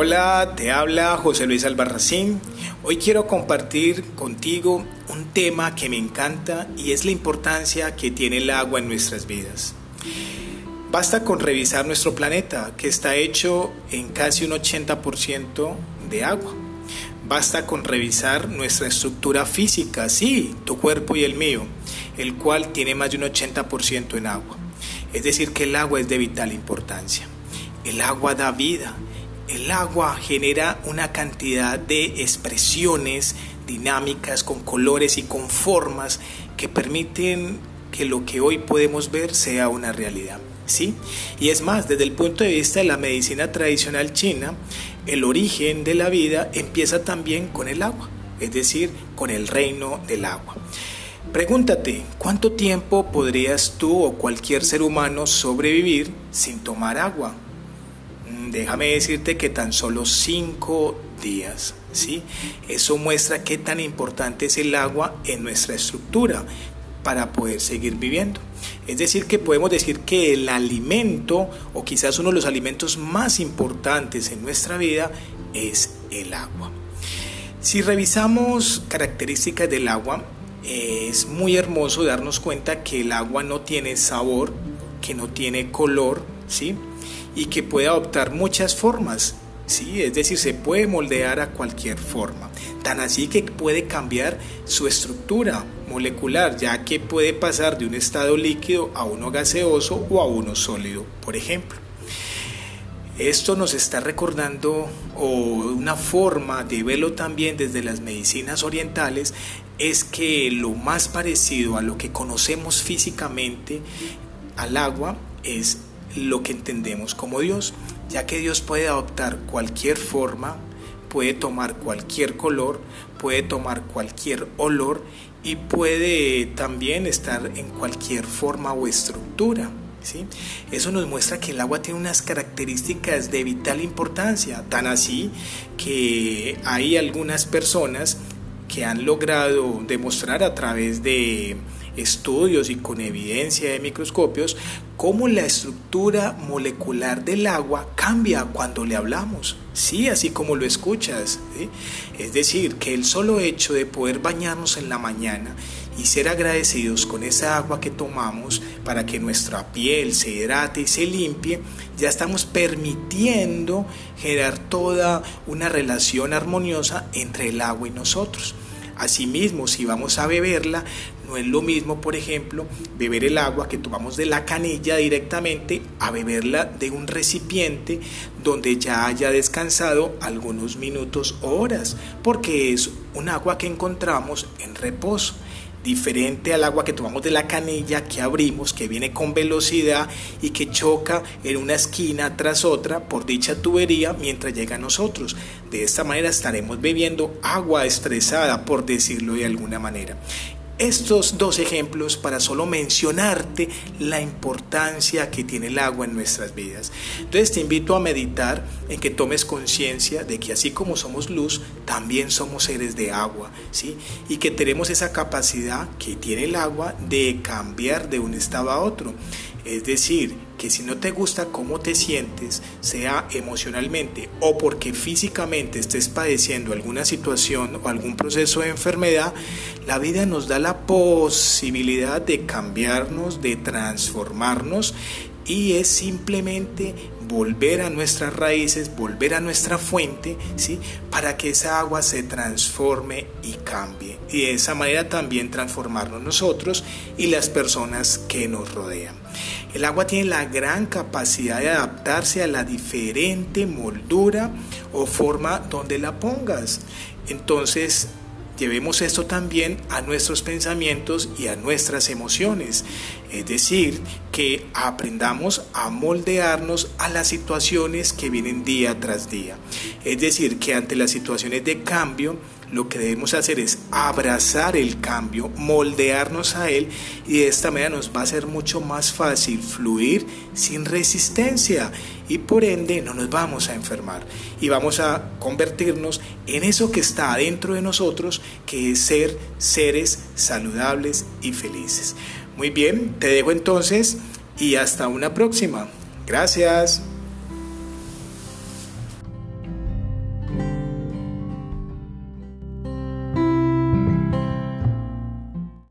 Hola, te habla José Luis Albarracín. Hoy quiero compartir contigo un tema que me encanta y es la importancia que tiene el agua en nuestras vidas. Basta con revisar nuestro planeta, que está hecho en casi un 80% de agua. Basta con revisar nuestra estructura física, sí, tu cuerpo y el mío, el cual tiene más de un 80% en agua. Es decir, que el agua es de vital importancia. El agua da vida, el agua genera una cantidad de expresiones dinámicas con colores y con formas que permiten que lo que hoy podemos ver sea una realidad. ¿Sí? Y es más, desde el punto de vista de la medicina tradicional china, el origen de la vida empieza también con el agua, es decir, con el reino del agua. Pregúntate, ¿cuánto tiempo podrías tú o cualquier ser humano sobrevivir sin tomar agua? Déjame decirte que tan solo cinco días. ¿sí? Eso muestra qué tan importante es el agua en nuestra estructura para poder seguir viviendo. Es decir, que podemos decir que el alimento, o quizás uno de los alimentos más importantes en nuestra vida, es el agua. Si revisamos características del agua, es muy hermoso darnos cuenta que el agua no tiene sabor, que no tiene color, ¿sí? Y que puede adoptar muchas formas. Sí, es decir, se puede moldear a cualquier forma. Tan así que puede cambiar su estructura molecular, ya que puede pasar de un estado líquido a uno gaseoso o a uno sólido, por ejemplo. Esto nos está recordando, o una forma de verlo también desde las medicinas orientales, es que lo más parecido a lo que conocemos físicamente al agua es lo que entendemos como Dios, ya que Dios puede adoptar cualquier forma, puede tomar cualquier color, puede tomar cualquier olor y puede también estar en cualquier forma o estructura. ¿sí? Eso nos muestra que el agua tiene unas características de vital importancia, tan así que hay algunas personas que han logrado demostrar a través de estudios y con evidencia de microscopios cómo la estructura molecular del agua cambia cuando le hablamos. Sí, así como lo escuchas. Es decir, que el solo hecho de poder bañarnos en la mañana y ser agradecidos con esa agua que tomamos para que nuestra piel se hidrate y se limpie, ya estamos permitiendo generar toda una relación armoniosa entre el agua y nosotros. Asimismo, si vamos a beberla, no es lo mismo, por ejemplo, beber el agua que tomamos de la canilla directamente a beberla de un recipiente donde ya haya descansado algunos minutos o horas, porque es un agua que encontramos en reposo diferente al agua que tomamos de la canilla que abrimos, que viene con velocidad y que choca en una esquina tras otra por dicha tubería mientras llega a nosotros. De esta manera estaremos bebiendo agua estresada, por decirlo de alguna manera estos dos ejemplos para solo mencionarte la importancia que tiene el agua en nuestras vidas. Entonces te invito a meditar en que tomes conciencia de que así como somos luz, también somos seres de agua, ¿sí? Y que tenemos esa capacidad que tiene el agua de cambiar de un estado a otro. Es decir, que si no te gusta cómo te sientes, sea emocionalmente o porque físicamente estés padeciendo alguna situación o algún proceso de enfermedad, la vida nos da la posibilidad de cambiarnos, de transformarnos y es simplemente volver a nuestras raíces, volver a nuestra fuente, ¿sí? Para que esa agua se transforme y cambie. Y de esa manera también transformarnos nosotros y las personas que nos rodean. El agua tiene la gran capacidad de adaptarse a la diferente moldura o forma donde la pongas. Entonces, llevemos esto también a nuestros pensamientos y a nuestras emociones. Es decir, que aprendamos a moldearnos a las situaciones que vienen día tras día. Es decir, que ante las situaciones de cambio, lo que debemos hacer es abrazar el cambio, moldearnos a él y de esta manera nos va a ser mucho más fácil fluir sin resistencia y por ende no nos vamos a enfermar y vamos a convertirnos en eso que está adentro de nosotros, que es ser seres saludables y felices. Muy bien, te dejo entonces y hasta una próxima. Gracias.